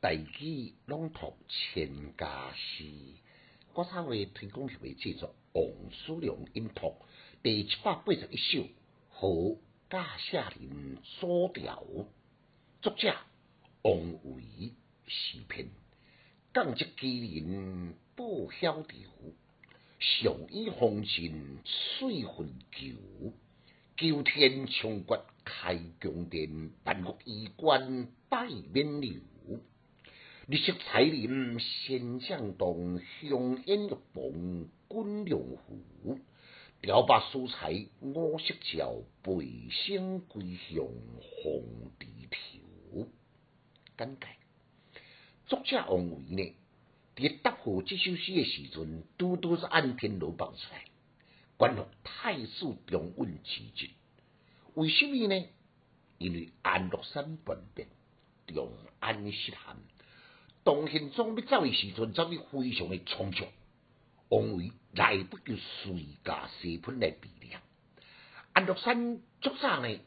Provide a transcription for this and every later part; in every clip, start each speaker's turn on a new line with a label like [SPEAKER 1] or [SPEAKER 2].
[SPEAKER 1] 大举朗读千家诗，我稍微推广下面制作王叔良音读第七百八十一首《和驾下人所调》，作者王维诗篇，降职机人不晓调，上以风尘水分求，九天冲决开宫殿，万国衣冠拜冕旒。绿色彩林仙将动，香烟玉棚滚龙湖。雕把素材五色照，背星归向红地头。简介：作者王维呢，伫答复这首诗的时阵，拄拄是按天罗放出来，关乎太史中稳之职。为什么呢？因为安禄山叛变，中安失陷。当宪宗要走的时阵，走得非常的匆促，王维来不及随驾西喷来避让。安禄山早上呢，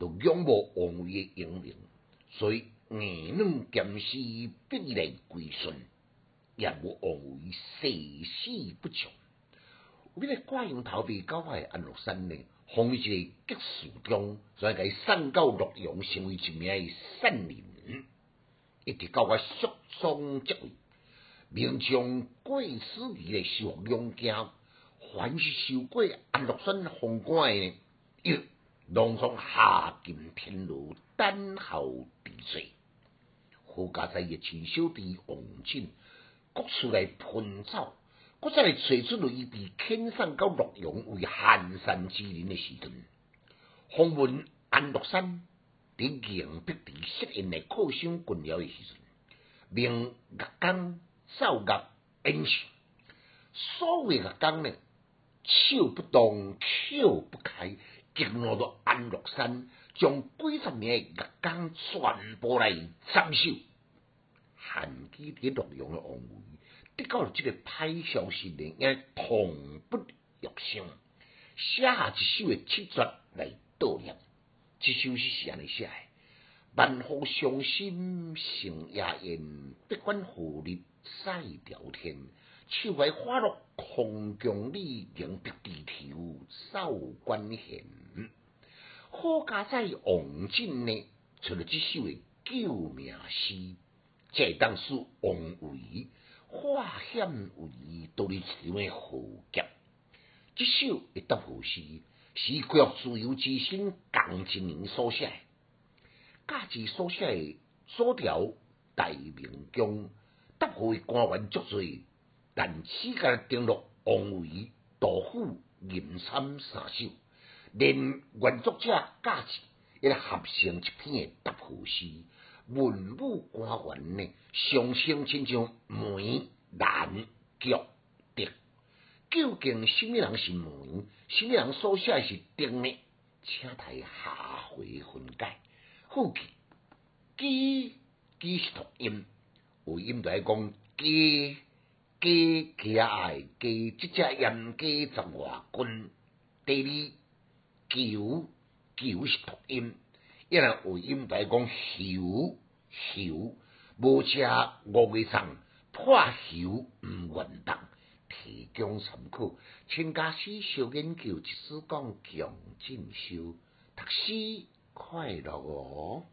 [SPEAKER 1] 就仰慕王维的英明，所以硬软兼施，必来归顺，也无王维誓死不从。为了挂羊头被搞坏，安禄山呢，奉一个吉士中，所以给送到洛阳，成为一名善人。一直到我肃宗即位，明将贵司仪来受两京，凡是受过安禄山封官的，又拢从下金天牢等候治罪。何家在一亲小弟王进，各处来喷走，各再来找出雷被遣送到洛阳为寒山之人的时阵，访问安禄山。伫硬逼地适应的靠乡军僚的时阵，命岳刚奏乐演唱，所谓岳刚呢，手不动，口不开，激怒到安禄山，将几十名岳刚全部来斩首。汉基伫洛阳诶王维，得到了这个歹消息呢，也痛不欲生，写下一首诶七绝来悼念。这首诗是安尼写诶：万户伤心成夜宴，不管何日赛朝天。秋怀花落空江里，迎别地头扫关弦。好佳哉王进呢，出了这首诶救命诗，这当是王维化险为独立成为豪杰。这首一答复诗。是国自由之心，江青年所写，假自所写的所条大明宫，答复官员作罪，但此间登录王维、杜甫、吟参三首，连原作者假自也合成一篇答复诗，文武官员呢，相声亲像梅兰菊。究竟什么人是门？什么人所写是丁呢？请大下回分解。后记，鸡鸡是读音，有音在讲鸡鸡鸡爱鸡，即只音鸡十外斤。第二，球球是读音，一人有音在讲球球，无车五月上破球毋运动。提供参考，请家师小研究，一丝讲强进修，读书快乐哦。